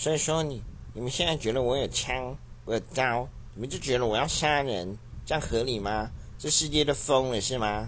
所以说你你们现在觉得我有枪我有刀你们就觉得我要杀人这样合理吗？这世界都疯了是吗？